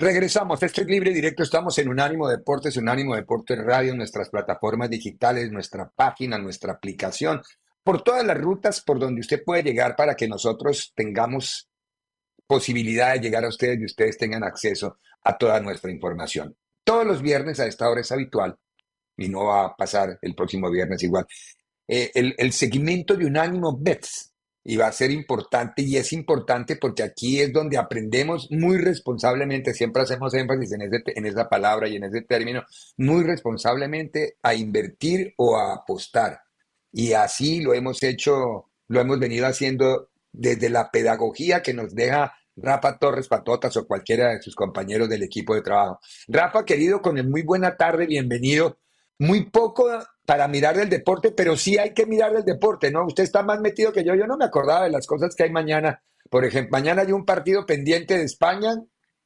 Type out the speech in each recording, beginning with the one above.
Regresamos, este es libre directo, estamos en Unánimo Deportes, Unánimo Deportes Radio, nuestras plataformas digitales, nuestra página, nuestra aplicación, por todas las rutas por donde usted puede llegar para que nosotros tengamos posibilidad de llegar a ustedes y ustedes tengan acceso a toda nuestra información. Todos los viernes a esta hora es habitual y no va a pasar el próximo viernes igual. Eh, el, el segmento de Unánimo Bets, y va a ser importante y es importante porque aquí es donde aprendemos muy responsablemente, siempre hacemos énfasis en, ese, en esa palabra y en ese término, muy responsablemente a invertir o a apostar. Y así lo hemos hecho, lo hemos venido haciendo desde la pedagogía que nos deja Rafa Torres Patotas o cualquiera de sus compañeros del equipo de trabajo. Rafa, querido, con el muy buena tarde, bienvenido. Muy poco para mirar el deporte, pero sí hay que mirar el deporte, ¿no? Usted está más metido que yo, yo no me acordaba de las cosas que hay mañana. Por ejemplo, mañana hay un partido pendiente de España,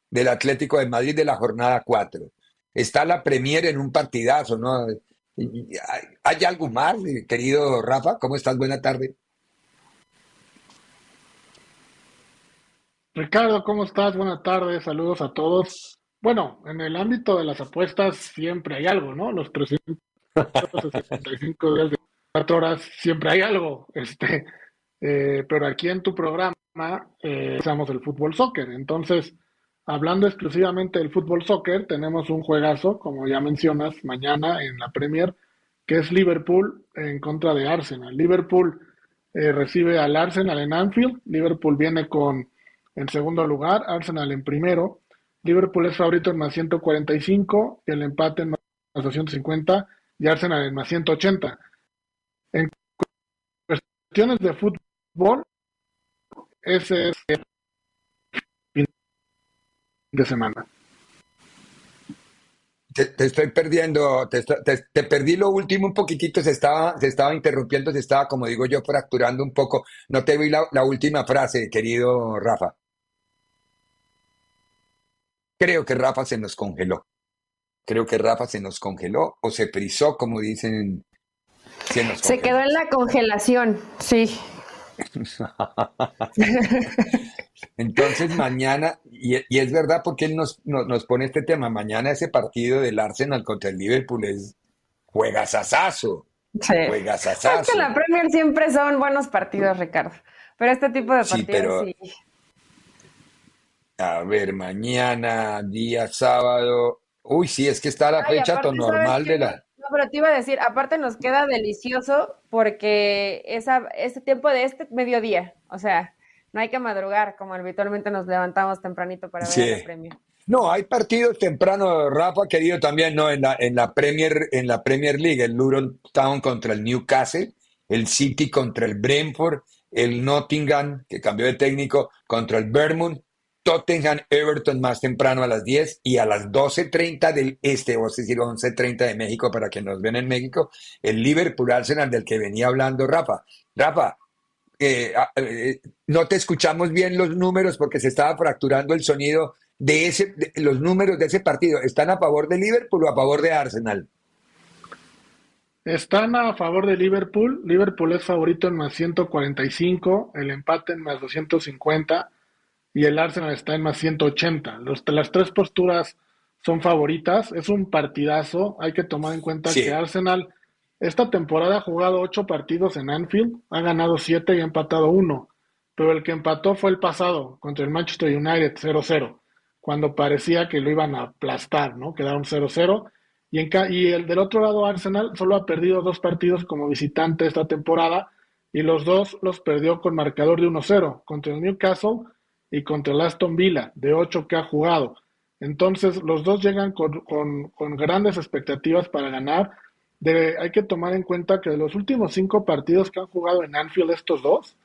del Atlético de Madrid de la jornada 4. Está la Premier en un partidazo, ¿no? ¿Hay algo más, querido Rafa? ¿Cómo estás? Buena tarde. Ricardo, ¿cómo estás? Buenas tardes, saludos a todos. Bueno, en el ámbito de las apuestas siempre hay algo, ¿no? Los 300 65 días de 4 horas, siempre hay algo. Este, eh, pero aquí en tu programa eh, usamos el fútbol soccer. Entonces, hablando exclusivamente del fútbol soccer, tenemos un juegazo, como ya mencionas, mañana en la Premier, que es Liverpool en contra de Arsenal. Liverpool eh, recibe al Arsenal en Anfield. Liverpool viene con en segundo lugar, Arsenal en primero. Liverpool es favorito en más 145 y el empate en más 250 y Arsenal en más 180. En cuestiones de fútbol, ese es el fin de semana. Te, estoy perdiendo, te, te, perdí lo último un poquitito, se estaba, se estaba interrumpiendo, se estaba, como digo yo, fracturando un poco. No te vi la, la última frase, querido Rafa. Creo que Rafa se nos congeló. Creo que Rafa se nos congeló o se frizó, como dicen. Se, quedó en la congelación, sí. Entonces mañana, y, es verdad porque él nos, nos, pone este tema, mañana ese partido del Arsenal contra el Liverpool es juegasasazo. Sí. Juegasasazo. Es que la Premier siempre son buenos partidos, Ricardo. Pero este tipo de partidos sí. A ver, mañana, día sábado, Uy, sí, es que está la fecha normal de la... No, pero te iba a decir, aparte nos queda delicioso porque esa, ese tiempo de este mediodía, o sea, no hay que madrugar como habitualmente nos levantamos tempranito para ver el premio. No, hay partidos temprano, Rafa, querido, también, ¿no? En la, en la Premier, en la Premier League, el Luton Town contra el Newcastle, el City contra el Brentford, el Nottingham, que cambió de técnico, contra el Vermont, Tottenham Everton más temprano a las 10 y a las 12.30 del este, o es decir, 11.30 de México para que nos vean en México, el Liverpool Arsenal del que venía hablando Rafa. Rafa, eh, ah, eh, no te escuchamos bien los números porque se estaba fracturando el sonido de ese, los números de ese partido. ¿Están a favor de Liverpool o a favor de Arsenal? Están a favor de Liverpool. Liverpool es favorito en más 145, el empate en más 250 y el Arsenal está en más 180. Los, las tres posturas son favoritas. Es un partidazo. Hay que tomar en cuenta que Arsenal esta temporada ha jugado ocho partidos en Anfield, ha ganado siete y ha empatado uno. Pero el que empató fue el pasado contra el Manchester United 0-0, cuando parecía que lo iban a aplastar, ¿no? Quedaron 0-0. Y, y el del otro lado, Arsenal, solo ha perdido dos partidos como visitante esta temporada y los dos los perdió con marcador de 1-0 contra el Newcastle y contra el Aston Villa, de ocho que ha jugado. Entonces, los dos llegan con, grandes expectativas para ganar hay que tomar en cuenta que de los últimos cinco partidos que han jugado en Anfield estos dos,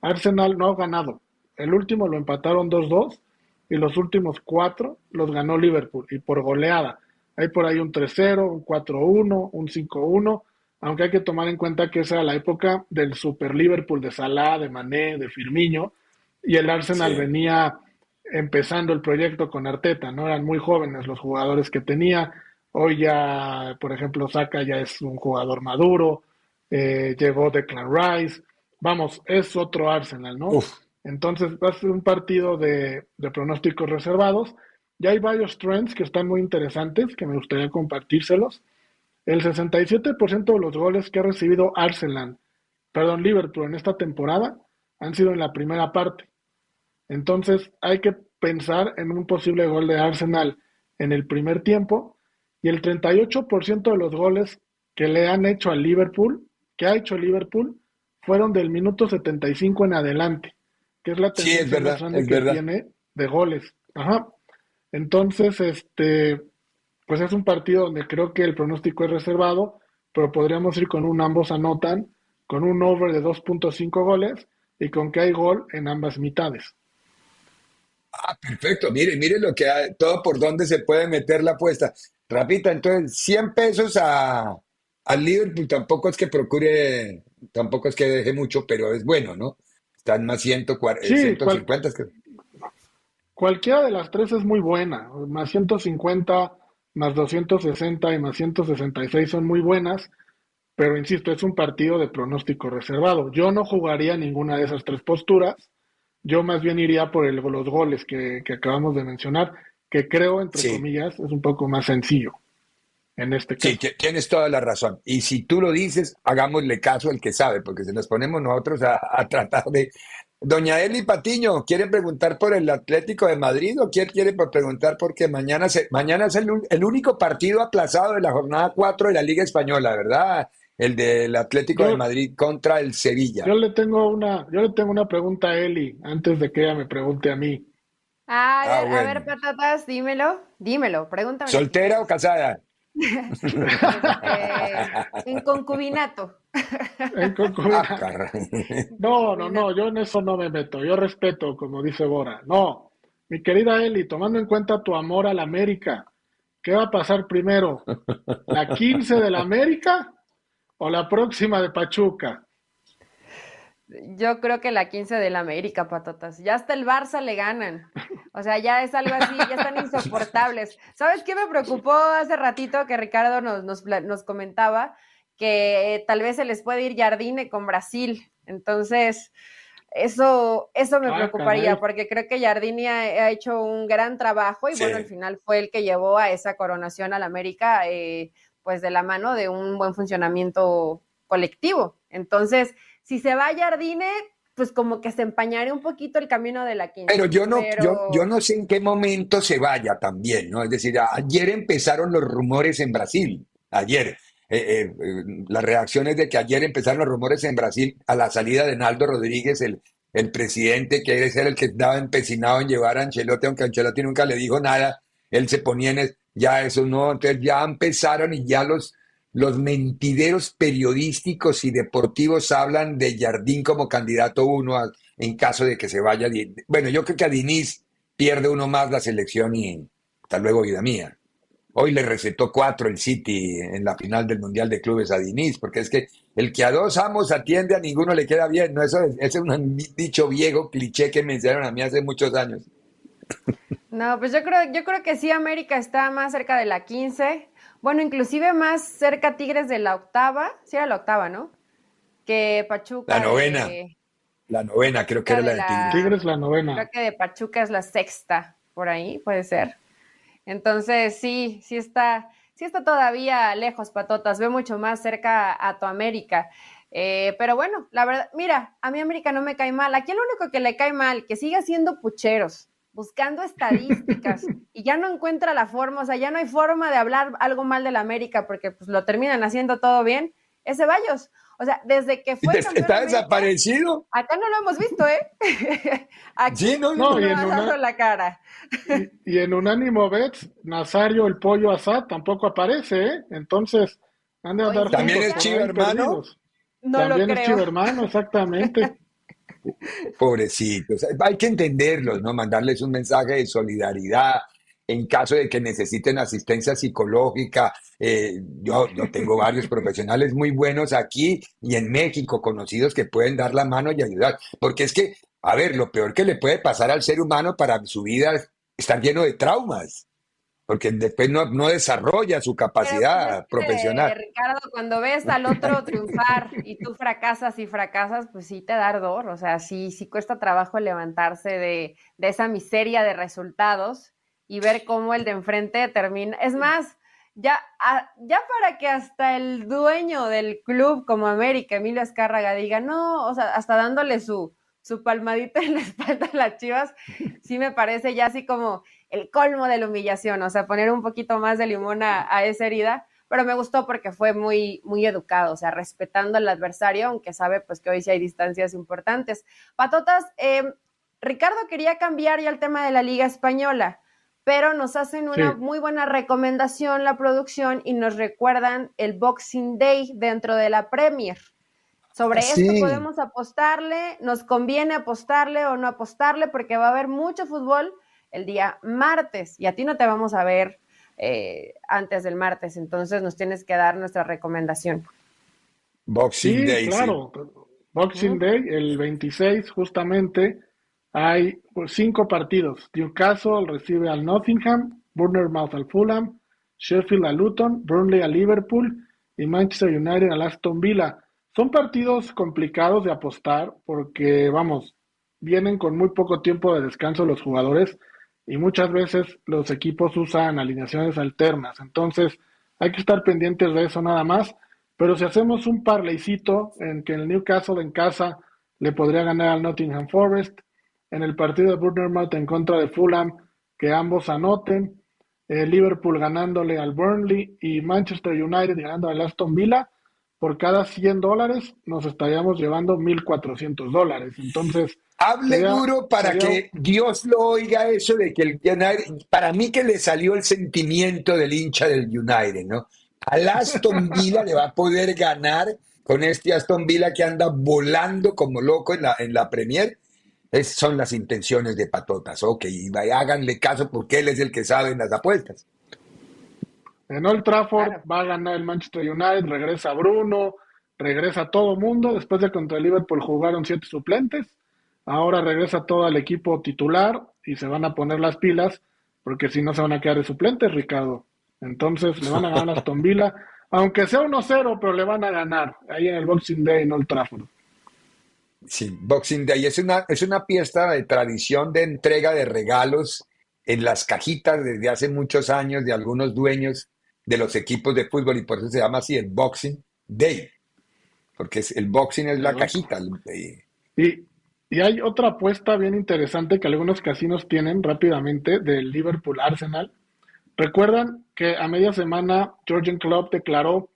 Arsenal no ha ganado. El último lo empataron 2-2 y los últimos cuatro los ganó Liverpool y por goleada. Hay por ahí un 3-0, un 4-1, un 5-1, aunque hay que tomar en cuenta que esa era la época del Super Liverpool de Salah, de Mané, de Firmino, y el Arsenal venía empezando el proyecto con Arteta, ¿no? Eran muy jóvenes los jugadores que tenía. Hoy ya, por ejemplo, Saka ya es un jugador maduro, eh, llegó Declan Rice, vamos, es otro Arsenal, ¿no? Entonces va a ser un partido de, de pronósticos reservados. Ya hay varios trends que están muy interesantes, que me gustaría compartírselos. El 67% de los goles que ha recibido Arsenal, perdón, Liverpool en esta temporada han sido en la primera parte. Entonces hay que pensar en un posible gol de Arsenal en el primer tiempo y el 38% de los goles que le han hecho al Liverpool, que ha hecho Liverpool, fueron del minuto 75 en adelante, que es la tendencia que tiene de goles. Ajá. Entonces, este, pues es un partido donde creo que el pronóstico es reservado, pero podríamos ir con un ambos anotan, con un over de 2.5 goles y con que hay gol en ambas mitades. Ah, perfecto. Mire, mire lo que hay, todo por donde se puede meter la apuesta. Rapita, entonces, 100 pesos a, al Liverpool tampoco es que procure, tampoco es que deje mucho, pero es bueno, ¿no? Están más 140, sí, 150. que... Cualquiera de las tres es muy buena. Más 150, más 260 y más 166 son muy buenas, pero insisto, es un partido de pronóstico reservado. Yo no jugaría ninguna de esas tres posturas yo más bien iría por el, los goles que, acabamos de mencionar, que creo, entre comillas, es un poco más sencillo en este caso. Sí, tienes toda la razón. Y si tú lo dices, hagámosle caso al que sabe, porque si nos ponemos nosotros a, tratar de... Doña Eli Patiño, ¿quiere preguntar por el Atlético de Madrid o quiere, quiere preguntar porque mañana, se, mañana es el, el único partido aplazado de la jornada 4 de la Liga Española, ¿verdad? El del Atlético de Madrid contra el Sevilla. Yo le tengo una, yo le tengo una pregunta a Eli antes de que ella me pregunte a mí. Ah, a, ver, a ver, patatas, dímelo, dímelo, pregúntame. ¿Soltera o casada? Este, en concubinato. En concubinato. Ah, no, no, no, yo en eso no me meto. Yo respeto, como dice Bora. No, mi querida Eli, tomando en cuenta tu amor a la América, ¿qué va a pasar primero? ¿La 15 de la América o la próxima de Pachuca? Yo creo que la 15 del América, patatas. Ya hasta el Barça le ganan. O sea, ya es algo así, ya están insoportables. ¿Sabes qué me preocupó hace ratito que Ricardo nos, nos, comentaba? Que eh, tal vez se les puede ir Jardine con Brasil. Entonces, eso, eso me ah, preocuparía, porque creo que Jardine ha, hecho un gran trabajo y bueno, al final fue el que llevó a esa coronación al América. Eh, pues de la mano de un buen funcionamiento colectivo. Entonces, si se va a Jardine, pues como que se empañaría un poquito el camino de la quinta. Pero yo no, Yo, yo no sé en qué momento se vaya también, ¿no? Es decir, ayer empezaron los rumores en Brasil, ayer. Eh, eh, las reacciones de que ayer empezaron los rumores en Brasil a la salida de Naldo Rodríguez, el, el presidente que ser el que estaba empecinado en llevar a Ancelotti, aunque Ancelotti nunca le dijo nada, él se ponía en, ya eso no, entonces ya empezaron y ya los, los mentideros periodísticos y deportivos hablan de Jardín como candidato uno en caso de que se vaya. Bueno, yo creo que a Diniz pierde uno más la selección y hasta luego, vida mía. Hoy le recetó cuatro el City en la final del Mundial de Clubes a Diniz, porque es que el que a dos amos atiende a ninguno le queda bien, ¿no? Eso es, ese es un dicho viejo, cliché que me enseñaron a mí hace muchos años. No, pues yo creo, yo creo que sí, América está más cerca de la 15. Bueno, inclusive más cerca Tigres de la octava. Sí, era la octava, ¿no? Que Pachuca. La novena. la novena, creo que era la de Tigres. Tigres la novena. Creo que de Pachuca es la sexta, por ahí, puede ser. Entonces, sí, sí está, sí está todavía lejos, Patotas. Ve mucho más cerca a tu América. Eh, pero bueno, la verdad, mira, a mi América no me cae mal. Aquí lo único que le cae mal, que siga siendo pucheros buscando estadísticas y ya no encuentra la forma, o sea, ya no hay forma de hablar algo mal de la América porque pues lo terminan haciendo todo bien, ese Ceballos. O sea, desde que fue ¿Está desaparecido? Acá no lo hemos visto, ¿eh? Aquí no, no, y en una, la cara. Y, en un ánimo Bets, Nazario el pollo asad tampoco aparece, ¿eh? Entonces, ¿También es chivo hermano? No También lo es chivo hermano, exactamente. Pobrecitos. Hay que entenderlos, ¿no? Mandarles un mensaje de solidaridad en caso de que necesiten asistencia psicológica. Eh, yo, yo tengo varios profesionales muy buenos aquí y en México, conocidos que pueden dar la mano y ayudar. Porque es que, a ver, lo peor que le puede pasar al ser humano para su vida es estar lleno de traumas. Porque después no, no desarrolla su capacidad que, profesional. Ricardo, cuando ves al otro triunfar y tú fracasas y fracasas, pues sí te da ardor. O sea, sí, sí cuesta trabajo levantarse de, de esa miseria de resultados y ver cómo el de enfrente termina. Es más, ya, a- ya para que hasta el dueño del club como América, Emilio Azcárraga, diga, no, o sea, hasta dándole su, su palmadita en la espalda a las chivas, sí me parece ya así como el colmo de la humillación, o sea, poner un poquito más de limón a, a esa herida, pero me gustó porque fue muy, muy educado, o sea, respetando al adversario, aunque sabe pues que hoy sí hay distancias importantes. Patotas, eh, Ricardo quería cambiar ya el tema de la Liga Española, pero nos hacen una Sí. muy buena recomendación la producción y nos recuerdan el Boxing Day dentro de la Premier. Sobre Sí. esto podemos apostarle, nos conviene apostarle o no apostarle, porque va a haber mucho fútbol el día martes y a ti no te vamos a ver eh, antes del martes, entonces nos tienes que dar nuestra recomendación. Boxing Sí, Day, sí. claro. Boxing Day, el 26 justamente, hay cinco partidos. Newcastle recibe al Nottingham, Bournemouth al Fulham, Sheffield al Luton, Burnley al Liverpool y Manchester United al Aston Villa. Son partidos complicados de apostar porque, vamos, vienen con muy poco tiempo de descanso los jugadores y muchas veces los equipos usan alineaciones alternas. Entonces, hay que estar pendientes de eso nada más. Pero si hacemos un parleycito en que el Newcastle en casa le podría ganar al Nottingham Forest, en el partido de Bournemouth en contra de Fulham, que ambos anoten, eh, Liverpool ganándole al Burnley y Manchester United ganando al Aston Villa, por cada 100 dólares nos estaríamos llevando 1.400 dólares. Entonces, Hable Sería- duro para sería- que Dios lo oiga eso de que el United, para mí que le salió el sentimiento del hincha del United, ¿no? Al Aston Villa le va a poder ganar con este Aston Villa que anda volando como loco en la, en la Premier. Es- son las intenciones de Patotas, ok, y háganle caso porque él es el que sabe en las apuestas. En Old Trafford Claro. va a ganar el Manchester United, regresa Bruno, regresa todo mundo. Después de contra el Liverpool jugaron siete suplentes. Ahora regresa todo el equipo titular y se van a poner las pilas porque si no se van a quedar de suplentes, Ricardo. Entonces le van a ganar a Aston Villa, aunque sea 1-0, pero le van a ganar ahí en el Boxing Day en Old Trafford. Sí, Boxing Day es una, es una fiesta de tradición de entrega de regalos en las cajitas desde hace muchos años de algunos dueños de los equipos de fútbol y por eso se llama así el Boxing Day, porque es, el boxing es la cajita. Y, y hay otra apuesta bien interesante que algunos casinos tienen rápidamente del Liverpool Arsenal. Recuerdan que a media semana Georgian Klopp declaró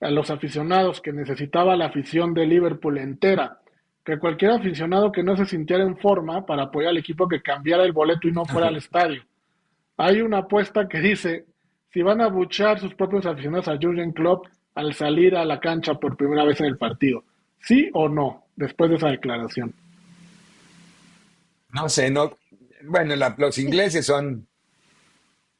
a los aficionados que necesitaba la afición de Liverpool entera, que cualquier aficionado que no se sintiera en forma para apoyar al equipo que cambiara el boleto y no fuera al estadio. Hay una apuesta que dice si van a buchar sus propios aficionados a Jurgen Klopp al salir a la cancha por primera vez en el partido. ¿Sí o no? Después de esa declaración. no sé, no, bueno, la- los ingleses son,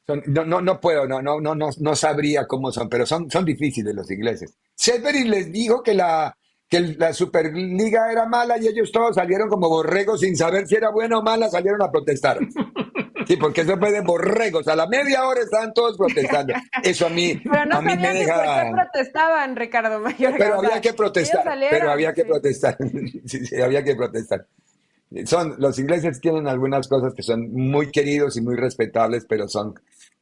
son- no, no, no puedo, no, no, no, no, sabría cómo son, pero son, son difíciles los ingleses. Severin les dijo que la, que la Superliga era mala y ellos todos salieron como borregos sin saber si era buena o mala, salieron a protestar. Sí, porque eso fue de borregos. A la media hora estaban todos protestando. Eso a mí, Pero no a mí me ni por deja. qué protestaban, Ricardo Mayorga. Pero había que protestar, salieron, pero había que sí. protestar. Sí, sí, había que protestar. Son, los ingleses tienen algunas cosas que son muy queridos y muy respetables, pero son,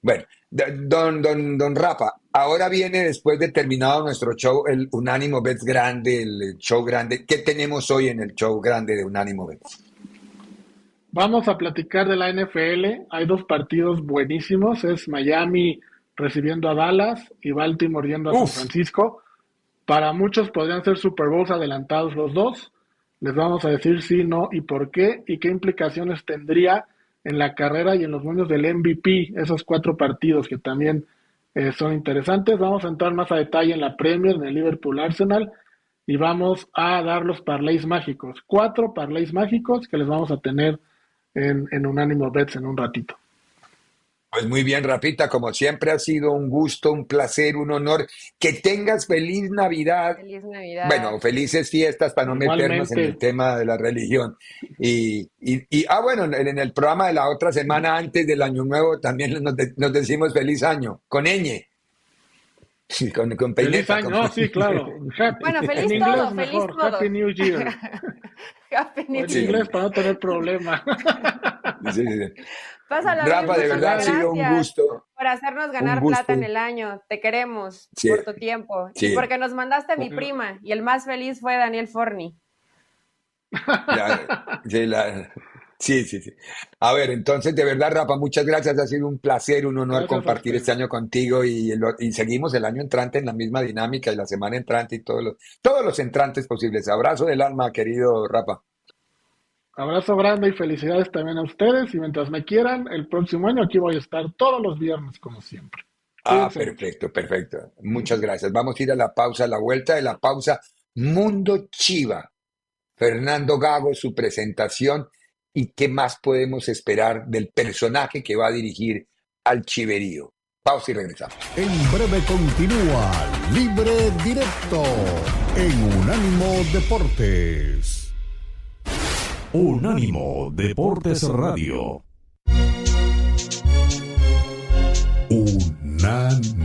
bueno, don, don, don Rafa, ahora viene después de terminado nuestro show, el Unánimo Bets Grande, el show grande. ¿Qué tenemos hoy en el show grande de Unánimo Bets? Vamos a platicar de la NFL. Hay dos partidos buenísimos. Es Miami recibiendo a Dallas y Baltimore yendo a Uf. San Francisco. Para muchos podrían ser Super Bowls adelantados los dos. Les vamos a decir sí, no y por qué y qué implicaciones tendría en la carrera y en los moños del MVP esos cuatro partidos que también eh, son interesantes. Vamos a entrar más a detalle en la Premier, en el Liverpool Arsenal, y vamos a dar los parlays mágicos. Cuatro parlays mágicos que les vamos a tener en, en Unánimo Bets en un ratito. Pues muy bien, Rapita, como siempre ha sido un gusto, un placer, un honor. Que tengas feliz Navidad. Feliz Navidad. Bueno, felices fiestas para no meternos en el tema de la religión. Y, y, y- ah, bueno, en, el programa de la otra semana antes del Año Nuevo también nos, de- nos decimos feliz año, con ñ. Sí, con, con Feliz peineta, año, con- no, sí, claro. Happy- Bueno, feliz todo, feliz mejor, todo. Happy New Year. En inglés para no tener problema. Sí, sí, sí. Pásala bien, Rafa, de muchas verdad ha sido un gracias gusto. Por hacernos ganar plata en el año. Te queremos Sí. por tu tiempo. Sí. Y porque nos mandaste a mi Bueno. prima. Y el más feliz fue Daniel Forni. Ya, sí, la- sí, sí, sí. A ver, entonces, de verdad, Rafa, muchas gracias. Ha sido un placer, un honor Gracias compartir este año contigo y, seguimos el año entrante en la misma dinámica y la semana entrante y todos los, todos los entrantes posibles. Abrazo del alma, querido Rafa. Abrazo grande y felicidades también a ustedes. Y mientras me quieran, el próximo año aquí voy a estar todos los viernes, como siempre. Ah, perfecto, perfecto. Muchas gracias. Vamos a ir a la pausa, a la vuelta de la pausa. Mundo Chiva. Fernando Gago, su presentación y qué más podemos esperar del personaje que va a dirigir al Chiverío. Pausa y regresamos. En breve continúa Libre Directo en Unánimo Deportes. Unánimo Deportes Radio. Unánimo.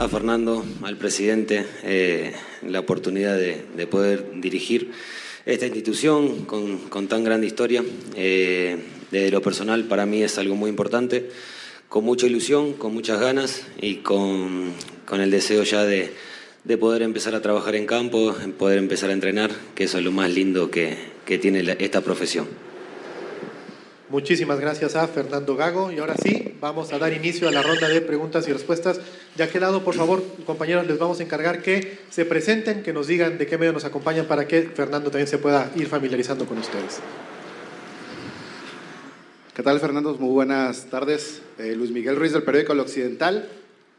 A Fernando, al presidente, eh, la oportunidad de, de poder dirigir esta institución con, con tan grande historia. Eh, desde lo personal, para mí es algo muy importante, con mucha ilusión, con muchas ganas y con, con el deseo ya de, de poder empezar a trabajar en campo, poder empezar a entrenar, que eso es lo más lindo que, que tiene esta profesión. Muchísimas gracias a Fernando Gago. Y ahora sí, vamos a dar inicio a la ronda de preguntas y respuestas. De aquel lado, por favor, compañeros, les vamos a encargar que se presenten, que nos digan de qué medio nos acompañan para que Fernando también se pueda ir familiarizando con ustedes. ¿Qué tal, Fernando? Muy buenas tardes. Eh, Luis Miguel Ruiz del periódico El Occidental.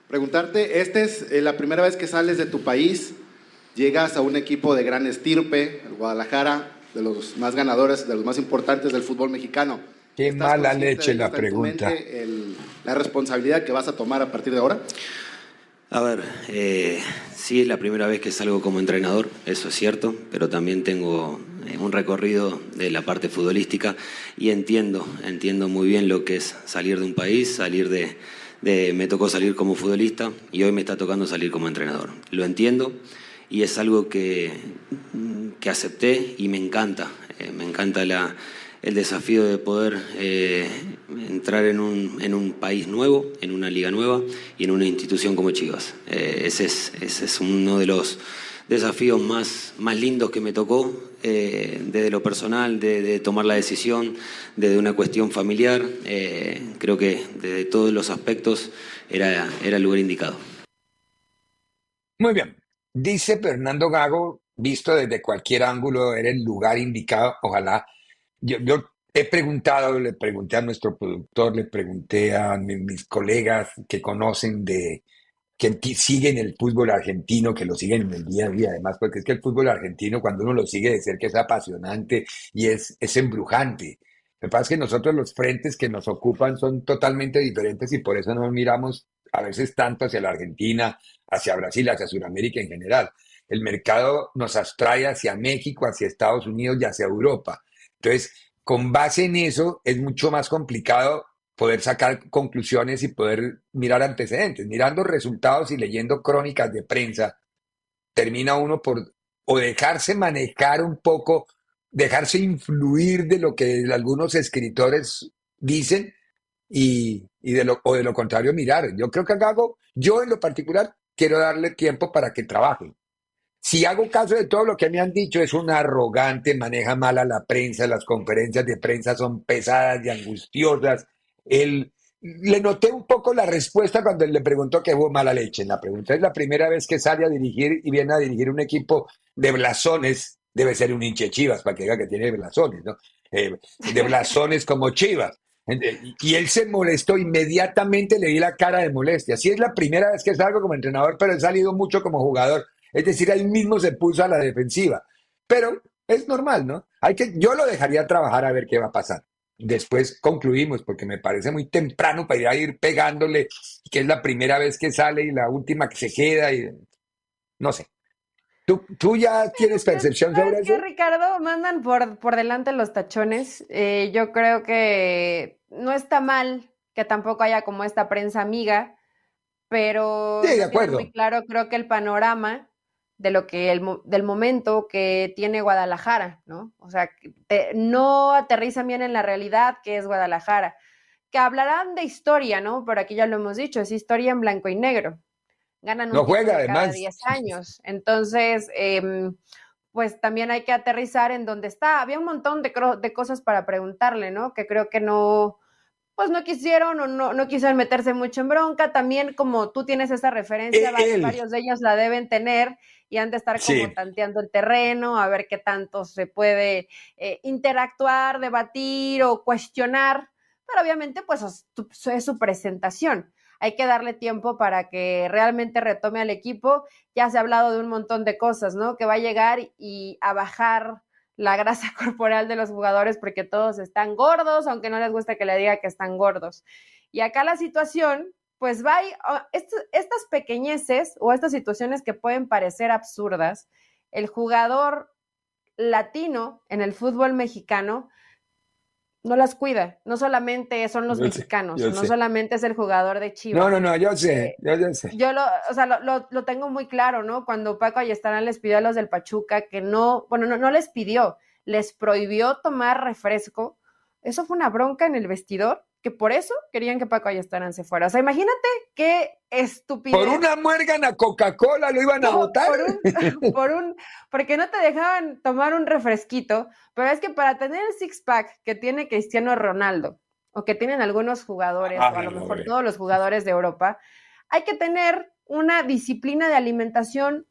Preguntarte, esta es eh, la primera vez que sales de tu país, llegas a un equipo de gran estirpe, el Guadalajara, de los más ganadores, de los más importantes del fútbol mexicano. Qué ¿Estás mala leche la pregunta. el- la responsabilidad que vas a tomar a partir de ahora? A ver, eh, sí es la primera vez que salgo como entrenador, eso es cierto, pero también tengo eh, un recorrido de la parte futbolística y entiendo, entiendo muy bien lo que es salir de un país, salir de, de- me tocó salir como futbolista y hoy me está tocando salir como entrenador. Lo entiendo y es algo que, que acepté y me encanta, eh, me encanta la, el desafío de poder eh, entrar en un, en un país nuevo, en una liga nueva y en una institución como Chivas. Eh, ese, es, ese es uno de los desafíos más, más lindos que me tocó, eh, desde lo personal, de, tomar la decisión, desde una cuestión familiar. Creo que desde todos los aspectos era, era el lugar indicado. Muy bien. Dice Fernando Gago, visto desde cualquier ángulo, era el lugar indicado. Ojalá. Yo, yo he preguntado, le pregunté a nuestro productor, le pregunté a mi- mis colegas que conocen de, que siguen el fútbol argentino, que lo siguen en el día a día, además, porque es que el fútbol argentino, cuando uno lo sigue de cerca, es apasionante y es, es embrujante. Que pasa es que nosotros los frentes que nos ocupan son totalmente diferentes y por eso no miramos a veces tanto hacia la Argentina, hacia Brasil, hacia Sudamérica en general. El mercado nos atrae hacia México, hacia Estados Unidos y hacia Europa. Entonces, con base en eso, es mucho más complicado poder sacar conclusiones y poder mirar antecedentes. Mirando resultados y leyendo crónicas de prensa, termina uno por o dejarse manejar un poco, dejarse influir de lo que algunos escritores dicen, y, y de lo, o de lo contrario mirar. Yo creo que Gago, yo en lo particular quiero darle tiempo para que trabaje. Si hago caso de todo lo que me han dicho, es un arrogante, maneja mal a la prensa, las conferencias de prensa son pesadas y angustiosas. Él, le noté un poco la respuesta cuando él le preguntó que hubo mala leche. En la pregunta es la primera vez que sale a dirigir y viene a dirigir un equipo de blasones, debe ser un hinche Chivas para que diga que tiene blasones, ¿no? Eh, de blasones como Chivas. Y él se molestó, inmediatamente le di la cara de molestia. Sí es la primera vez que salgo como entrenador, pero he salido mucho como jugador. Es decir, ahí mismo se puso a la defensiva. Pero es normal, ¿no? Hay que, yo lo dejaría trabajar a ver qué va a pasar. Después concluimos, porque me parece muy temprano para ir a ir pegándole, que es la primera vez que sale y la última que se queda. Y, no sé. ¿Tú, tú ya tienes percepción sobre eso? Ricardo, mandan por, por delante los tachones. Eh, yo creo que no está mal que tampoco haya como esta prensa amiga, pero sí, de acuerdo. muy claro, creo que el panorama de lo que el, del momento que tiene Guadalajara, ¿no? O sea, no aterrizan bien en la realidad que es Guadalajara. Que hablarán de historia, ¿no? Pero aquí ya lo hemos dicho, es historia en blanco y negro. Ganan un no juega, cada 10 años. Entonces, em, pues también hay que aterrizar en donde está. Había un montón de, de cosas para preguntarle, ¿no? Que creo que no, pues no quisieron o no, no quisieron meterse mucho en bronca. También como tú tienes esa referencia, varios de ellos la deben tener y han de estar como tanteando el terreno, a ver qué tanto se puede eh, interactuar, debatir o cuestionar, pero obviamente pues es su presentación. Hay que darle tiempo para que realmente retome al equipo. Ya se ha hablado de un montón de cosas, ¿no? Que va a llegar y a bajar la grasa corporal de los jugadores porque todos están gordos, aunque no les gusta que le diga que están gordos. Y acá la situación pues va oh, estas pequeñeces o estas situaciones que pueden parecer absurdas, el jugador latino en el fútbol mexicano no las cuida. No solamente son los mexicanos, no solamente es el jugador de Chivas. No, no, no, yo sé, eh, yo, sé. Yo lo, o sea, lo, lo, tengo muy claro, ¿no? Cuando Paco Ayestarán les pidió a los del Pachuca que no, bueno, no, no les pidió, les prohibió tomar refresco. Eso fue una bronca en el vestidor que por eso querían que Paco Ayestarán se fuera. O sea, imagínate qué estupidez. Por una muérgana Coca-Cola lo iban a votar. Por un, porque no te dejaban tomar un refresquito, pero es que para tener el six-pack que tiene Cristiano Ronaldo, o que tienen algunos jugadores, o a lo mejor todos los jugadores de Europa, hay que tener una disciplina de alimentación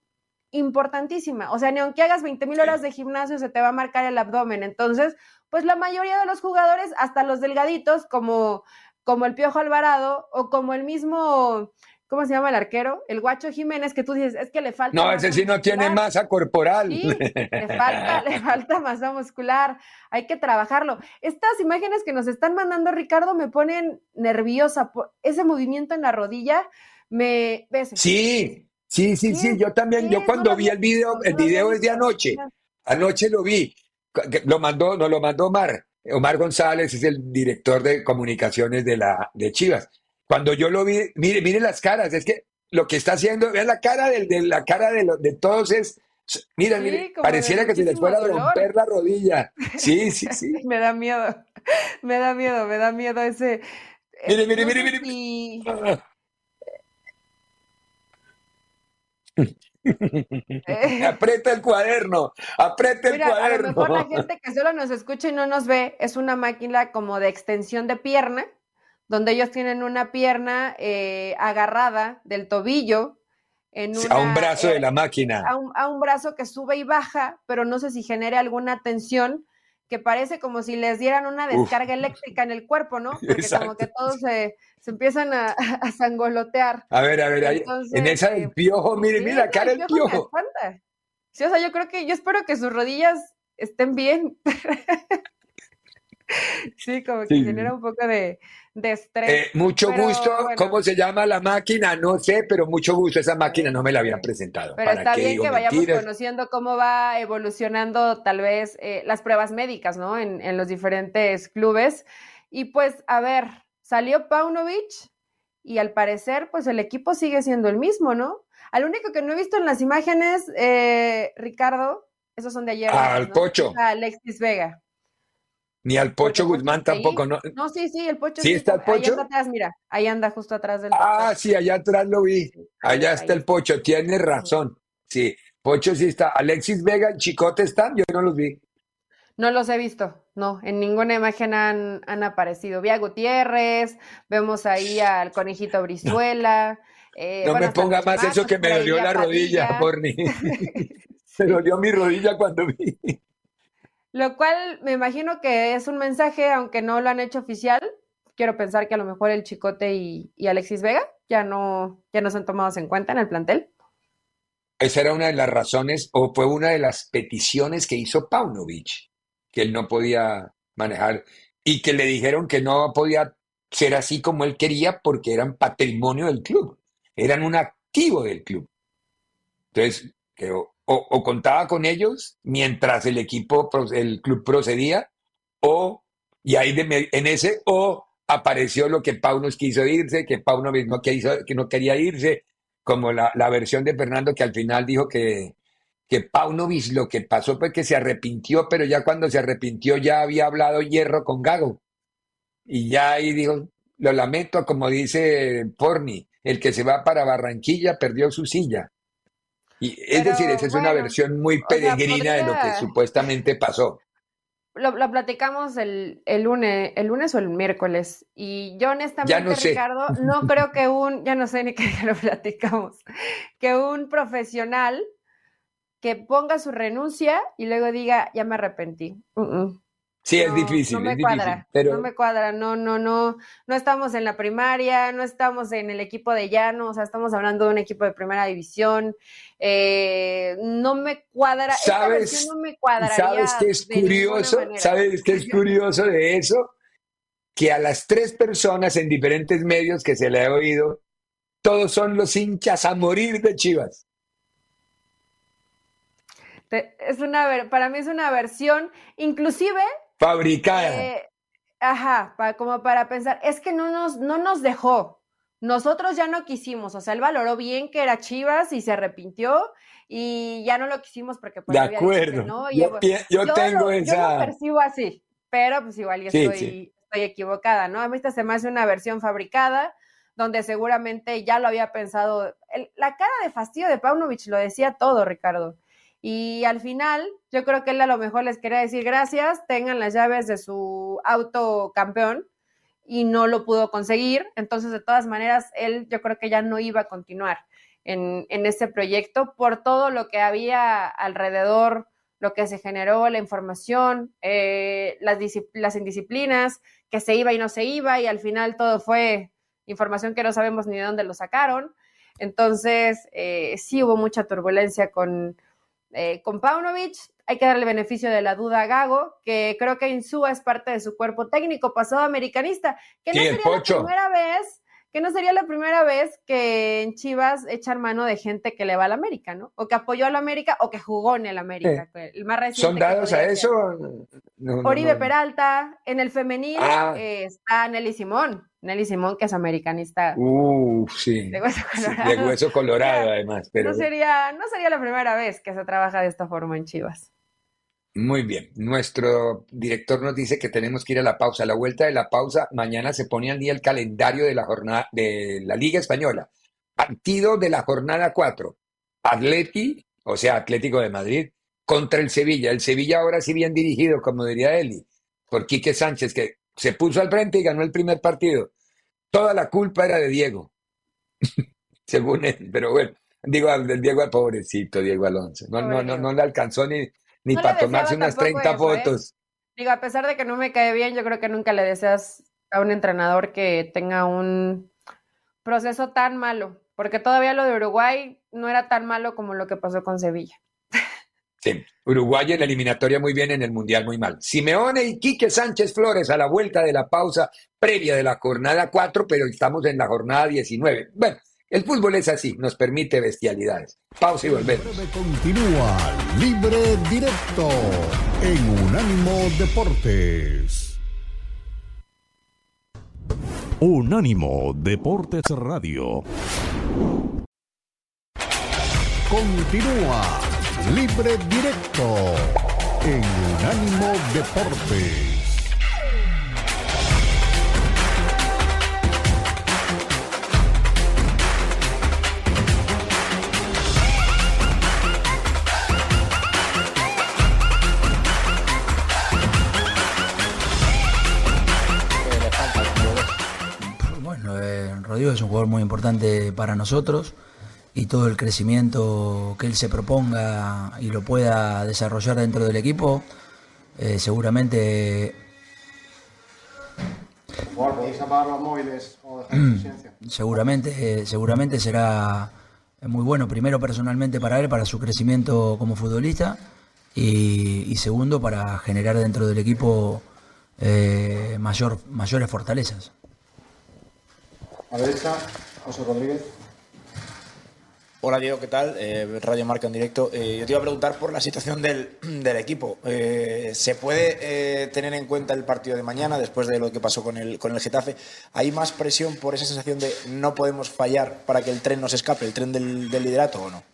importantísima. O sea, ni aunque hagas 20 mil horas de gimnasio, se te va a marcar el abdomen. Entonces, pues la mayoría de los jugadores, hasta los delgaditos, como, como el Piojo Alvarado o como el mismo, ¿cómo se llama el arquero? El Guacho Jiménez, que tú dices, es que le falta. No, ese sí no tiene masa corporal. Sí, le falta, le falta masa muscular. Hay que trabajarlo. Estas imágenes que nos están mandando, Ricardo, me ponen nerviosa. Por ese movimiento en la rodilla me. ¿ves? Sí. Sí, sí, sí, yo también, yo cuando vi el video, el video es de anoche, anoche lo vi, lo mandó, no lo mandó Omar. Omar González es el director de comunicaciones de la de Chivas. Cuando yo lo vi, mire, mire las caras, es que lo que está haciendo, vean la cara de, de la cara de, de todos es, mira, mire, pareciera que se les fuera a romper la rodilla. Sí, sí, sí. me da miedo, me da miedo, me da miedo ese. Mire, mire, mire, mire. Eh. aprieta el cuaderno, aprieta el cuaderno. A lo mejor la gente que solo nos escucha y no nos ve es una máquina como de extensión de pierna, donde ellos tienen una pierna eh, agarrada del tobillo. En a un brazo de la máquina. A un, a un, brazo que sube y baja, pero no sé si genere alguna tensión que parece como si les dieran una descarga eléctrica en el cuerpo, ¿no? Porque como que todos se, empiezan a, a, sangolotear. A ver, a ver, ahí, en esa del eh, piojo, mire, mira, cara el piojo. Sí, o sea, yo creo que, yo espero que sus rodillas estén bien. sí, como que genera un poco de, de estrés. Eh, mucho gusto. ¿Cómo se llama la máquina? No sé, pero mucho gusto. Esa máquina no me la habían presentado. Pero está bien que vayamos conociendo cómo va evolucionando tal vez eh, las pruebas médicas, ¿no? En, en, los diferentes clubes. Y pues, a ver, salió Paunovic y al parecer, pues el equipo sigue siendo el mismo, ¿no? Al único que no he visto en las imágenes, eh, Ricardo, esos son de ayer. Al Pocho. Alexis Vega. Ni al Pocho Porque Guzmán ahí. tampoco, ¿no? No, sí, sí, el Pocho. ¿Sí está el Ahí Pocho? anda atrás, mira, ahí anda justo atrás del. Ah, sí, allá atrás lo vi. Allá ahí. está el Pocho, tiene razón. Sí, Pocho sí está. Alexis Vega Chicote están, yo no los vi. No los he visto, no, en ninguna imagen han, han aparecido. Vi a Gutiérrez, vemos ahí al conejito Brizuela. eh, No me ponga más eso que me ahí dolió la rodilla. Borni. Se dolió mi rodilla cuando vi. Lo cual me imagino que es un mensaje, aunque no lo han hecho oficial. Quiero pensar que a lo mejor el Chicote y, Alexis Vega ya no, ya no son tomados en cuenta en el plantel. Esa era una de las razones, o fue una de las peticiones que hizo Paunovic, que él no podía manejar y que le dijeron que no podía ser así como él quería porque eran patrimonio del club, eran un activo del club. Entonces, que o, contaba con ellos mientras el equipo, el club procedía, o, y ahí en ese, o apareció lo que Paunos quiso irse, que Paunovic no, quiso, que no quería irse, como la, la versión de Fernando que al final dijo que, que Paunovic lo que pasó fue que se arrepintió, pero ya cuando se arrepintió ya había hablado hierro con Gago. Y ya ahí dijo, lo lamento, como dice Porni, el que se va para Barranquilla perdió su silla. Y es Pero, decir, esa es una versión muy o sea, peregrina de lo que supuestamente pasó. Lo, lo platicamos el, el lunes, el lunes o el miércoles. Y yo honestamente, Ya no sé. Ricardo, no creo que un, ya no sé ni qué lo platicamos, que un profesional que ponga su renuncia y luego diga, ya me arrepentí. Mm, mm. Sí, es No, difícil, no me es difícil, cuadra, pero no me cuadra, no, no, no, no estamos en la primaria, no estamos en el equipo de llano, o sea, estamos hablando de un equipo de primera división, eh, no me cuadra, ¿Sabes- no me ¿Sabes qué es curioso? ¿Sabes qué es curioso de eso? Que a las tres personas en diferentes medios que se le ha oído, todos son los hinchas a morir de Chivas. Es una, para mí es una versión, inclusive, Fabricada. eh, ajá, pa- como para pensar, es que no nos, no nos dejó, nosotros ya no quisimos, o sea, él valoró bien que era Chivas y se arrepintió y ya no lo quisimos porque pues de había acuerdo. no, y yo, yo- yo yo tengo lo, yo esa. lo percibo así, pero pues igual yo Sí, estoy, sí. estoy equivocada, ¿no? A mí esta se me hace una versión fabricada donde seguramente ya lo había pensado. El- la cara de fastidio de Paunovic lo decía todo, Ricardo. Y al final, yo creo que él a lo mejor les quería decir gracias, tengan las llaves de su auto campeón y no lo pudo conseguir. Entonces, de todas maneras, él yo creo que ya no iba a continuar en, en ese proyecto por todo lo que había alrededor, lo que se generó, la información, eh, las, las indisciplinas, que se iba y no se iba y al final todo fue información que no sabemos ni de dónde lo sacaron. Entonces, eh, sí hubo mucha turbulencia con, eh, con Paunovic. Hay que darle beneficio de la duda a Gago, que creo que Insúa es parte de su cuerpo técnico, pasado americanista, que no Sí, sería la primera vez, que no sería la primera vez que en Chivas echan mano de gente que le va al América, ¿no? O que apoyó al América o que jugó en el América. que El más reciente ¿Son dados a eso? ser. No, no, Oribe no. Peralta, en el femenil Ah. eh, está Nelly Simón. Nelly Simón, que es americanista Uf, sí. de hueso Sí, colorado. de hueso colorado, además. Pero no, sería, no sería la primera vez que se trabaja de esta forma en Chivas. Muy bien. Nuestro director nos dice que tenemos que ir a la pausa. A la vuelta de la pausa, mañana se pone al día el calendario de la jornada de la Liga Española. Partido de la jornada 4. Atleti, o sea, Atlético de Madrid, contra el Sevilla. El Sevilla ahora sí bien dirigido, como diría Eli, por Quique Sánchez, que se puso al frente y ganó el primer partido. Toda la culpa era de Diego, según él, pero bueno, digo, del Diego al pobrecito, Diego Alonso. No, no, no, no le alcanzó ni, ni No para tomarse unas tampoco 30 eso, ¿eh? fotos. Digo, a pesar de que no me cae bien, yo creo que nunca le deseas a un entrenador que tenga un proceso tan malo, porque todavía lo de Uruguay no era tan malo como lo que pasó con Sevilla. Sí, Uruguay en la eliminatoria muy bien, en el Mundial muy mal. Simeone y Quique Sánchez Flores a la vuelta de la pausa previa de la jornada 4, pero estamos en la jornada 19. Bueno, el fútbol es así, nos permite bestialidades. Pausa y volvemos. Breve continúa Libre Directo en Unánimo Deportes. Unánimo Deportes Radio. Continúa Libre Directo en Unánimo Deportes. Camilo es un jugador muy importante para nosotros y todo el crecimiento que él se proponga y lo pueda desarrollar dentro del equipo, eh, seguramente... Seguramente, seguramente será muy bueno, primero personalmente para él, para su crecimiento como futbolista y, segundo para generar dentro del equipo eh, mayor, mayores fortalezas. A derecha, José Rodríguez. Hola Diego, ¿qué tal? Eh, Radio Marca en directo. Eh, yo te iba a preguntar por la situación del, equipo. Eh, ¿Se puede tener en cuenta el partido de mañana después de lo que pasó con el, con el Getafe? ¿Hay más presión por esa sensación de no podemos fallar para que el tren nos escape, el tren del, del liderato o no?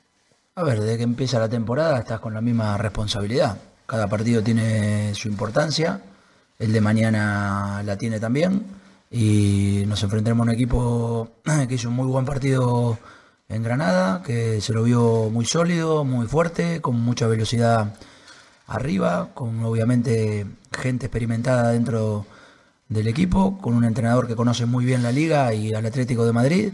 A ver, desde que empieza la temporada estás con la misma responsabilidad. Cada partido tiene su importancia. El de mañana la tiene también. Y nos enfrentaremos a un equipo que hizo un muy buen partido en Granada, que se lo vio muy sólido, muy fuerte, con mucha velocidad arriba, con obviamente gente experimentada dentro del equipo, con un entrenador que conoce muy bien la liga y al Atlético de Madrid.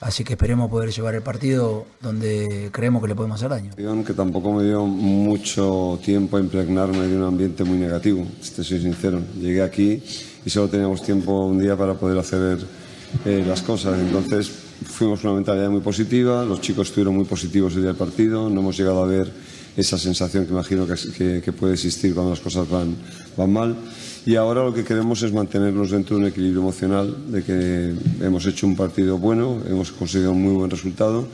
Así que esperemos poder llevar el partido donde creemos que le podemos hacer daño. que tampoco me dio mucho tiempo a impregnarme de un ambiente muy negativo, te soy sincero. Llegué aquí y solo teníamos tiempo un día para poder hacer eh, las cosas. Entonces fuimos una mentalidad muy positiva, los chicos estuvieron muy positivos el día del partido, no hemos llegado a ver esa sensación que imagino que, puede existir cuando las cosas van, van mal. Y ahora lo que queremos es mantenernos dentro de un equilibrio emocional, de que hemos hecho un partido bueno, hemos conseguido un muy buen resultado,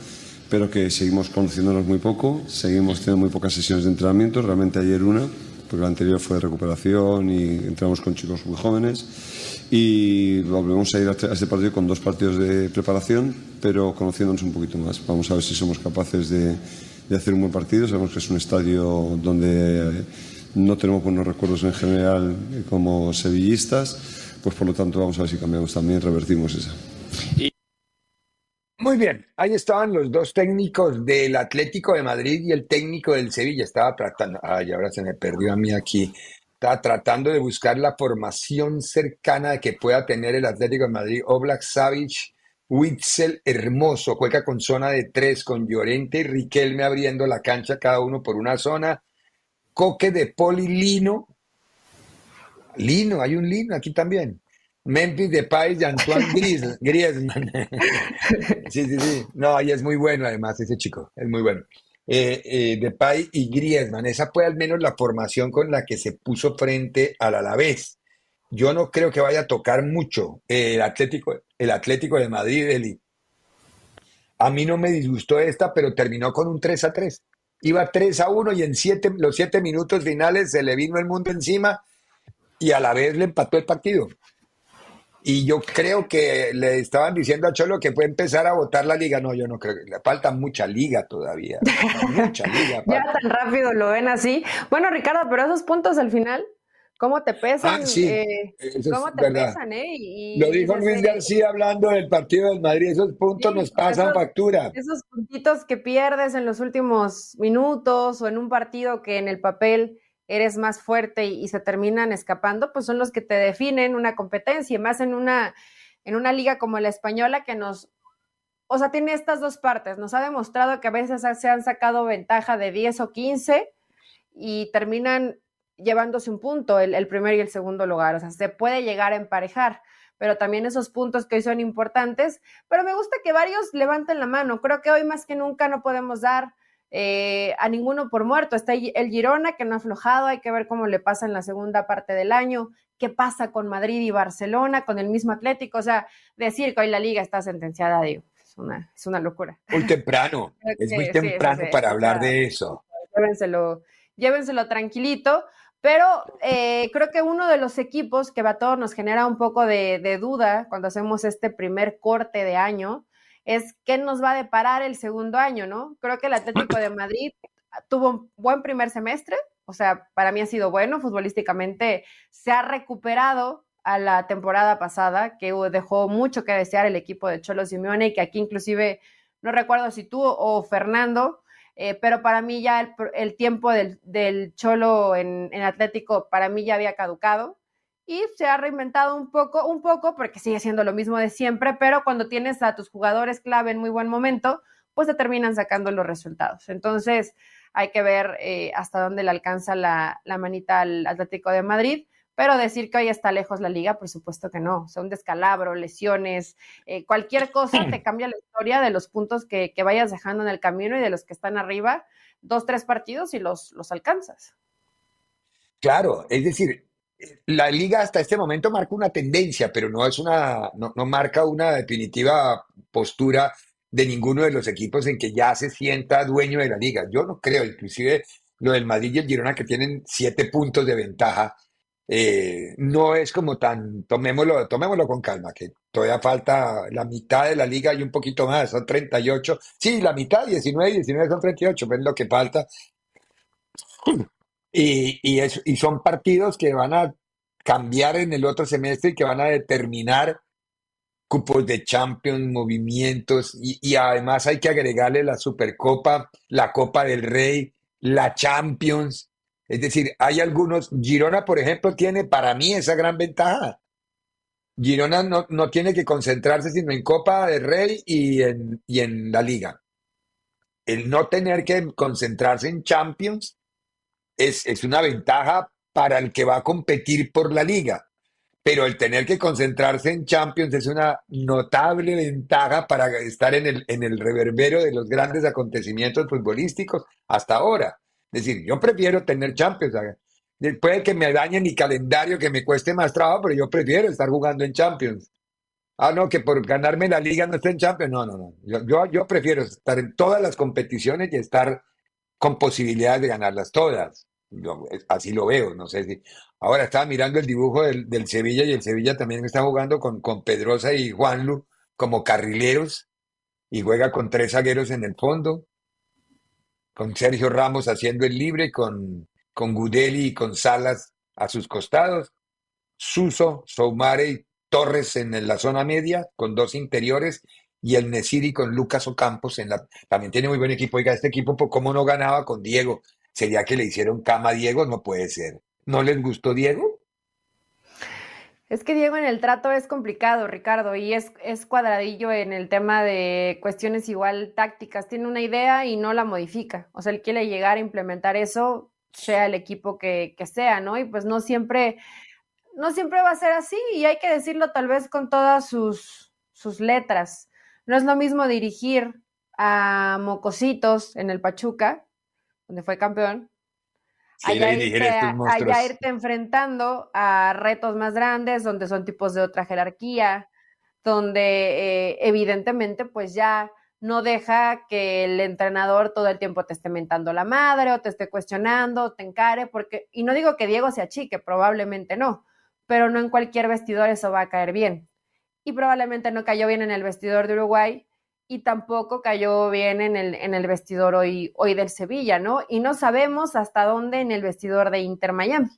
pero que seguimos conociéndonos muy poco, seguimos teniendo muy pocas sesiones de entrenamiento, realmente ayer una, porque la anterior fue de recuperación y entramos con chicos muy jóvenes y volvemos a ir a este partido con dos partidos de preparación, pero conociéndonos un poquito más. Vamos a ver si somos capaces de, hacer un buen partido. Sabemos que es un estadio donde no tenemos buenos recuerdos en general como sevillistas, pues por lo tanto vamos a ver si cambiamos también, revertimos esa. Muy bien, ahí estaban los dos técnicos del Atlético de Madrid y el técnico del Sevilla. Estaba tratando, ay, ahora se me perdió a mí aquí tratando de buscar la formación cercana que pueda tener el Atlético de Madrid. Oblak, Savic, Witzel, Hermoso, juega con zona de tres, con Llorente y Riquelme abriendo la cancha, cada uno por una zona. Coque de Poli Lino. Lino, hay un Lino aquí también. Memphis de Pais y Antoine Griezmann. sí, sí, sí. No, ahí es muy bueno además ese chico, es muy bueno eh, eh, Depay y Griezmann. Esa fue al menos la formación con la que se puso frente al Alavés. Yo no creo que vaya a tocar mucho el Atlético, el Atlético de Madrid. Eli. A mí no me disgustó esta, pero terminó con un 3 a 3. Iba 3 a 1 y en siete, los siete minutos finales se le vino el mundo encima y a la vez le empató el partido. Y yo creo que le estaban diciendo a Cholo que puede empezar a votar la liga. No, yo no creo. Le falta mucha liga todavía. Mucha liga. ya tan rápido lo ven así. Bueno, Ricardo, pero esos puntos al final, ¿cómo te pesan? Ah, sí, eh, ¿Cómo te pesan, eh? lo dijo Luis García hablando del partido del Madrid. Esos puntos nos pasan factura. Esos puntitos que pierdes en los últimos minutos o en un partido que en el papel eres más fuerte y, se terminan escapando, pues son los que te definen una competencia, y más en una, en una liga como la española que nos, o sea, tiene estas dos partes, nos ha demostrado que a veces se han sacado ventaja de 10 o 15 y terminan llevándose un punto, el, el primer y el segundo lugar, o sea, se puede llegar a emparejar pero también esos puntos que hoy son importantes. Pero me gusta que varios levanten la mano. Creo que hoy más que nunca no podemos dar eh, a ninguno por muerto. Está el Girona que no ha aflojado, hay que ver cómo le pasa en la segunda parte del año, qué pasa con Madrid y Barcelona, con el mismo Atlético, o sea, decir que hoy la liga está sentenciada, digo, es una, es una locura. Muy temprano, es muy temprano para hablar de eso. Llévenselo, llévenselo tranquilito. Pero eh, creo que uno de los equipos que va a todos nos genera un poco de, de, duda cuando hacemos este primer corte de año es qué nos va a deparar el segundo año, ¿no? Creo que el Atlético de Madrid tuvo un buen primer semestre, o sea, para mí ha sido bueno, futbolísticamente se ha recuperado a la temporada pasada, que dejó mucho que desear el equipo de Cholo Simeone, y que aquí inclusive, no recuerdo si tú o Fernando, eh, pero para mí ya el, tiempo del, Cholo en, en, Atlético, para mí ya había caducado, y se ha reinventado un poco, un poco, porque sigue siendo lo mismo de siempre, pero cuando tienes a tus jugadores clave en muy buen momento, pues te terminan sacando los resultados. Entonces, hay que ver eh, hasta dónde le alcanza la, manita al Atlético de Madrid. Pero decir que hoy está lejos la liga, por supuesto que no. O sea, un descalabro, lesiones, eh, cualquier cosa te cambia la historia de los puntos que, que, vayas dejando en el camino y de los que están arriba, dos, tres partidos y los, los alcanzas. Claro, es decir, la liga hasta este momento marca una tendencia, pero no es una, no, marca una definitiva postura de ninguno de los equipos en que ya se sienta dueño de la liga. Yo no creo, inclusive lo del Madrid y el Girona que tienen siete puntos de ventaja, eh, no es como tan, tomémoslo, tomémoslo con calma, que todavía falta la mitad de la liga y un poquito más, son 38. Sí, la mitad, 19 y 19 son 38, pero es lo que falta. Y, y, son partidos que van a cambiar en el otro semestre y que van a determinar cupos de Champions, movimientos, y, y, además hay que agregarle la Supercopa, la Copa del Rey, la Champions. Es decir, hay algunos, Girona, por ejemplo, tiene para mí esa gran ventaja. Girona no, no tiene que concentrarse sino en Copa del Rey y en, y en la Liga. El no tener que concentrarse en Champions es, una ventaja para el que va a competir por la liga. Pero el tener que concentrarse en Champions es una notable ventaja para estar en el, en el reverbero de los grandes acontecimientos futbolísticos hasta ahora. Es decir, yo prefiero tener Champions. Puede que me dañe mi calendario, que me cueste más trabajo, pero yo prefiero estar jugando en Champions. Ah, no, que por ganarme la liga no esté en Champions. No, no, no. Yo, yo prefiero estar en todas las competiciones y estar con posibilidades de ganarlas todas. así lo veo, no sé si. Ahora estaba mirando el dibujo del, Sevilla y el Sevilla también está jugando con, con Pedrosa y Juanlu como carrileros y juega con tres zagueros en el fondo, con Sergio Ramos haciendo el libre, con, con Gudeli y con Salas a sus costados, Suso, Soumare y Torres en la zona media, con dos interiores, y el Nesiri con Lucas Ocampos en la, también tiene muy buen equipo. Oiga, este equipo, ¿cómo no ganaba con Diego? ¿Sería que le hicieron cama a Diego? No puede ser. ¿No les gustó Diego? Es que Diego en el trato es complicado, Ricardo, y es, cuadradillo en el tema de cuestiones igual tácticas. Tiene una idea y no la modifica. O sea, él quiere llegar a implementar eso, sea el equipo que, que sea, ¿no? Y pues no siempre, no siempre va a ser así, y hay que decirlo tal vez con todas sus, sus letras. No es lo mismo dirigir a Mocositos en el Pachuca, donde fue campeón, allá, irte, enfrentando a retos más grandes, donde son tipos de otra jerarquía, donde eh, evidentemente pues ya no deja que el entrenador todo el tiempo te esté mentando la madre o te esté cuestionando, te encare, porque, y no digo que Diego sea chique, probablemente no, pero no en cualquier vestidor eso va a caer bien. Y probablemente no cayó bien en el vestidor de Uruguay y tampoco cayó bien en el, en el vestidor hoy, hoy del Sevilla, ¿no? Y no sabemos hasta dónde en el vestidor de Inter Miami.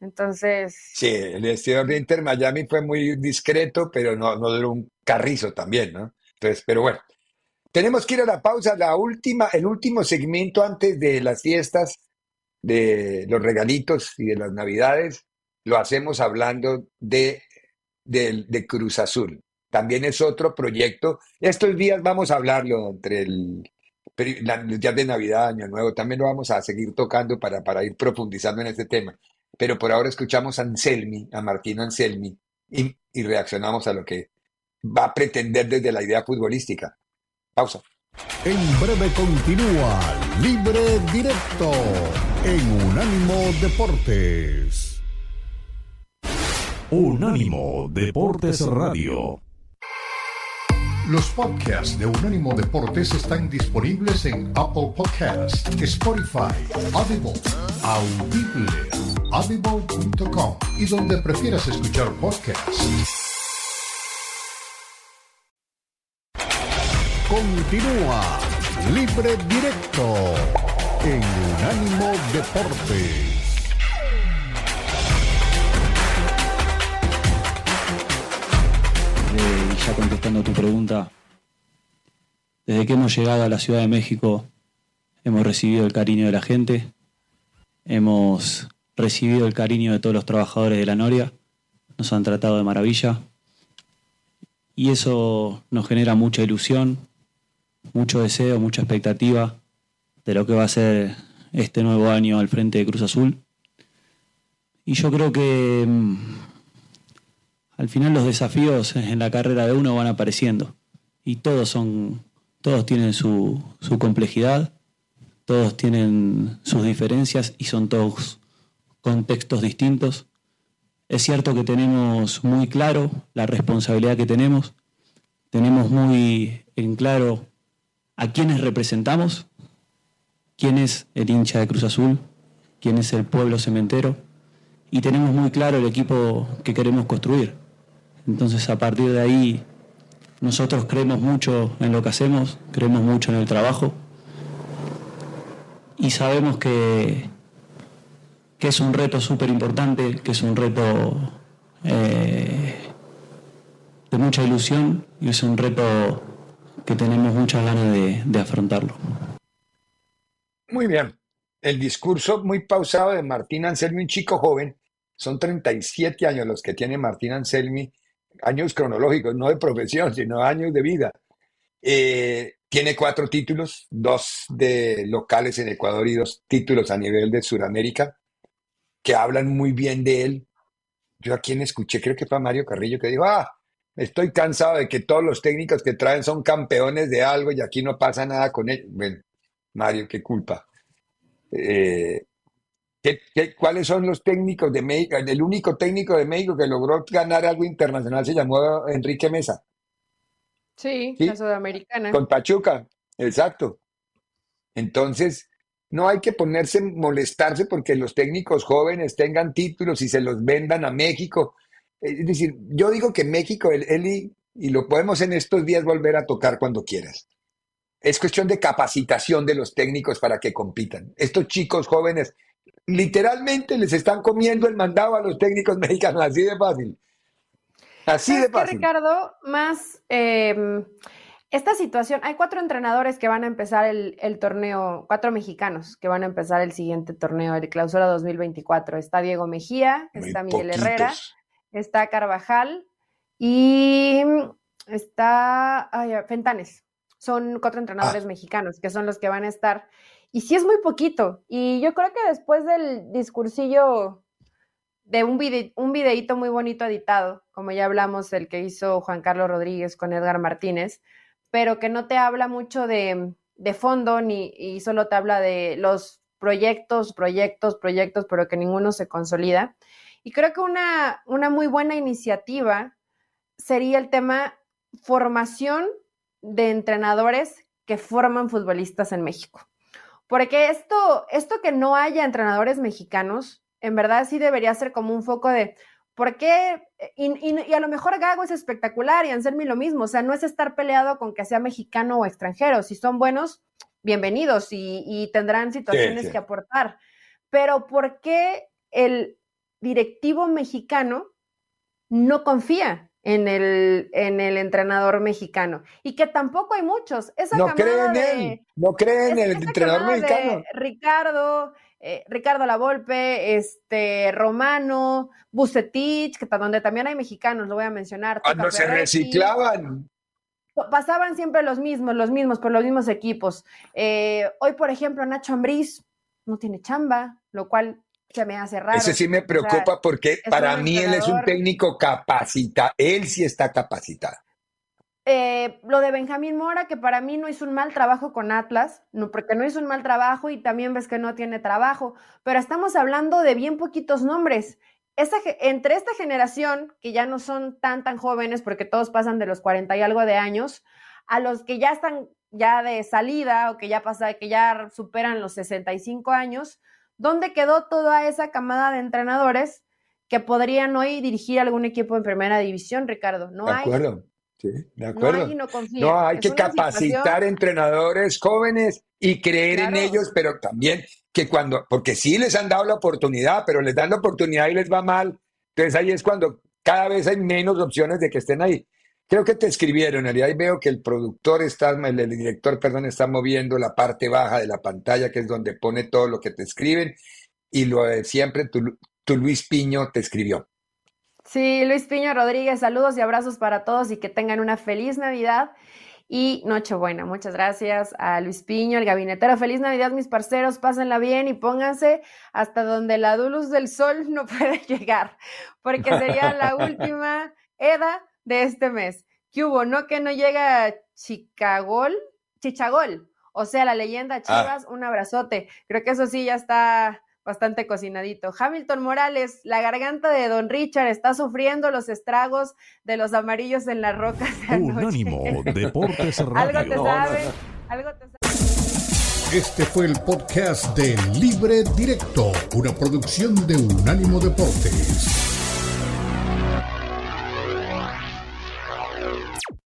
Entonces. Sí, el vestidor de Inter Miami fue muy discreto, pero no, no duró un carrizo también, ¿no? Entonces, pero bueno. Tenemos que ir a la pausa, la última, el último segmento antes de las fiestas, de los regalitos y de las navidades, lo hacemos hablando de de, Cruz Azul. También es otro proyecto. Estos días vamos a hablarlo entre el, los días de Navidad, Año Nuevo, también lo vamos a seguir tocando para, para ir profundizando en este tema. Pero por ahora escuchamos a Anselmi, a Martín Anselmi, y, y reaccionamos a lo que va a pretender desde la idea futbolística. Pausa. En breve continúa Libre Directo en Unánimo Deportes. Unánimo Deportes Radio. Los podcasts de Unánimo Deportes están disponibles en Apple Podcasts, Spotify, Audible, Audible, audible.com y donde prefieras escuchar podcasts. Continúa Libre Directo en Unánimo Deportes. Ya contestando tu pregunta, desde que hemos llegado a la Ciudad de México hemos recibido el cariño de la gente, hemos recibido el cariño de todos los trabajadores de la Noria nos han tratado de maravilla. Y eso nos genera mucha ilusión, mucho deseo, mucha expectativa de lo que va a ser este nuevo año al frente de Cruz Azul. Y yo creo que mm, al final los desafíos en la carrera de uno van apareciendo y todos son, todos tienen su, su complejidad, todos tienen sus diferencias y son todos contextos distintos. Es cierto que tenemos muy claro la responsabilidad que tenemos, tenemos muy en claro a quiénes representamos, quién es el hincha de Cruz Azul, quién es el pueblo cementero y tenemos muy claro el equipo que queremos construir. Entonces a partir de ahí nosotros creemos mucho en lo que hacemos, creemos mucho en el trabajo y sabemos que, que es un reto súper importante, que es un reto eh, de mucha ilusión y es un reto que tenemos muchas ganas de, de afrontarlo. Muy bien. El discurso muy pausado de Martín Anselmi, un chico joven, son 37 años los que tiene Martín Anselmi, años cronológicos, no de profesión, sino años de vida. Eh, tiene cuatro títulos, dos de locales en Ecuador y dos títulos a nivel de Sudamérica, que hablan muy bien de él. Yo a quien escuché, creo que fue a Mario Carrillo, que dijo, ah, estoy cansado de que todos los técnicos que traen son campeones de algo y aquí no pasa nada con ellos. Bueno, Mario, qué culpa. Eh, ¿qué, qué, cuáles son los técnicos de México? El único técnico de México que logró ganar algo internacional se llamó Enrique Mesa. Sí, ¿Sí? la sudamericana. Con Pachuca, exacto. Entonces, no hay que ponerse, molestarse porque los técnicos jóvenes tengan títulos y se los vendan a México. Es decir, yo digo que México, el, Eli, y lo podemos en estos días volver a tocar cuando quieras. Es cuestión de capacitación de los técnicos para que compitan. Estos chicos jóvenes literalmente les están comiendo el mandado a los técnicos mexicanos, así de fácil. Así de ¿Sabes qué, fácil. Ricardo? Más eh, esta situación, hay cuatro entrenadores que van a empezar el, el, torneo, cuatro mexicanos que van a empezar el siguiente torneo, el clausura 2024. Está Diego Mejía, Muy está Miguel poquitos. Herrera, está Carvajal y está ay, Fentanes. Son cuatro entrenadores Ah. mexicanos que son los que van a estar. Y sí es muy poquito. Y yo creo que después del discursillo de un, vide un videíto muy bonito editado, como ya hablamos, el que hizo Juan Carlos Rodríguez con Edgar Martínez, pero que no te habla mucho de, de fondo ni, y solo te habla de los proyectos, proyectos, proyectos, pero que ninguno se consolida. Y creo que una, una muy buena iniciativa sería el tema formación de entrenadores que forman futbolistas en México. Porque esto, esto que no haya entrenadores mexicanos, en verdad sí debería ser como un foco de por qué, y, y, y, a lo mejor Gago es espectacular y Anselmi lo mismo, o sea, no es estar peleado con que sea mexicano o extranjero, si son buenos, bienvenidos y, y tendrán situaciones sí, sí. que aportar, pero ¿por qué el directivo mexicano no confía en el, en el entrenador mexicano. Y que tampoco hay muchos. Esa no creen en de, él, no creen en el entrenador mexicano. Ricardo, eh, Ricardo Lavolpe, este, Romano, Bucetich, que donde también hay mexicanos, lo voy a mencionar. Cuando se reciclaban. Pasaban siempre los mismos, los mismos, por los mismos equipos. Eh, hoy, por ejemplo, Nacho Ambriz no tiene chamba, lo cual se me hace raro. Ese sí me preocupa o sea, porque para mí él es un técnico capacitado. Él sí está capacitado. Eh, lo de Benjamín Mora, que para mí no hizo un mal trabajo con Atlas, no, porque no hizo un mal trabajo y también ves que no tiene trabajo, pero estamos hablando de bien poquitos nombres. Entre esta generación, que ya no son tan, tan jóvenes, porque todos pasan de los 40 y algo de años, a los que ya están ya de salida o que ya pasa, que ya superan los 65 años, ¿Dónde quedó toda esa camada de entrenadores que podrían hoy dirigir algún equipo en primera división, Ricardo? No de hay. acuerdo, sí, de acuerdo. No hay, no, hay que capacitar situación... entrenadores jóvenes y creer claro. en ellos, pero también que cuando, porque sí les han dado la oportunidad, pero les dan la oportunidad y les va mal, entonces ahí es cuando cada vez hay menos opciones de que estén ahí. Creo que te escribieron, y ahí veo que el productor está, el, director, perdón, está moviendo la parte baja de la pantalla, que es donde pone todo lo que te escriben, y lo de siempre, tu, Luis Piño te escribió. Sí, Luis Piño Rodríguez, saludos y abrazos para todos y que tengan una feliz Navidad y Nochebuena. Muchas gracias a Luis Piño, el gabinetero. Feliz Navidad, mis parceros. Pásenla bien y pónganse hasta donde la luz del sol no puede llegar, porque sería la última EDA de este mes. ¿Qué hubo? ¿No que no llega Chicagol? Chichagol. O sea, la leyenda ah. Chivas, un abrazote. Creo que eso sí ya está bastante cocinadito. Hamilton Morales, la garganta de Don Richard está sufriendo los estragos de los amarillos en las rocas. De Unánimo Deportes Radio. Algo te sabe, algo te sabe. Este fue el podcast de Libre Directo, una producción de Unánimo Deportes.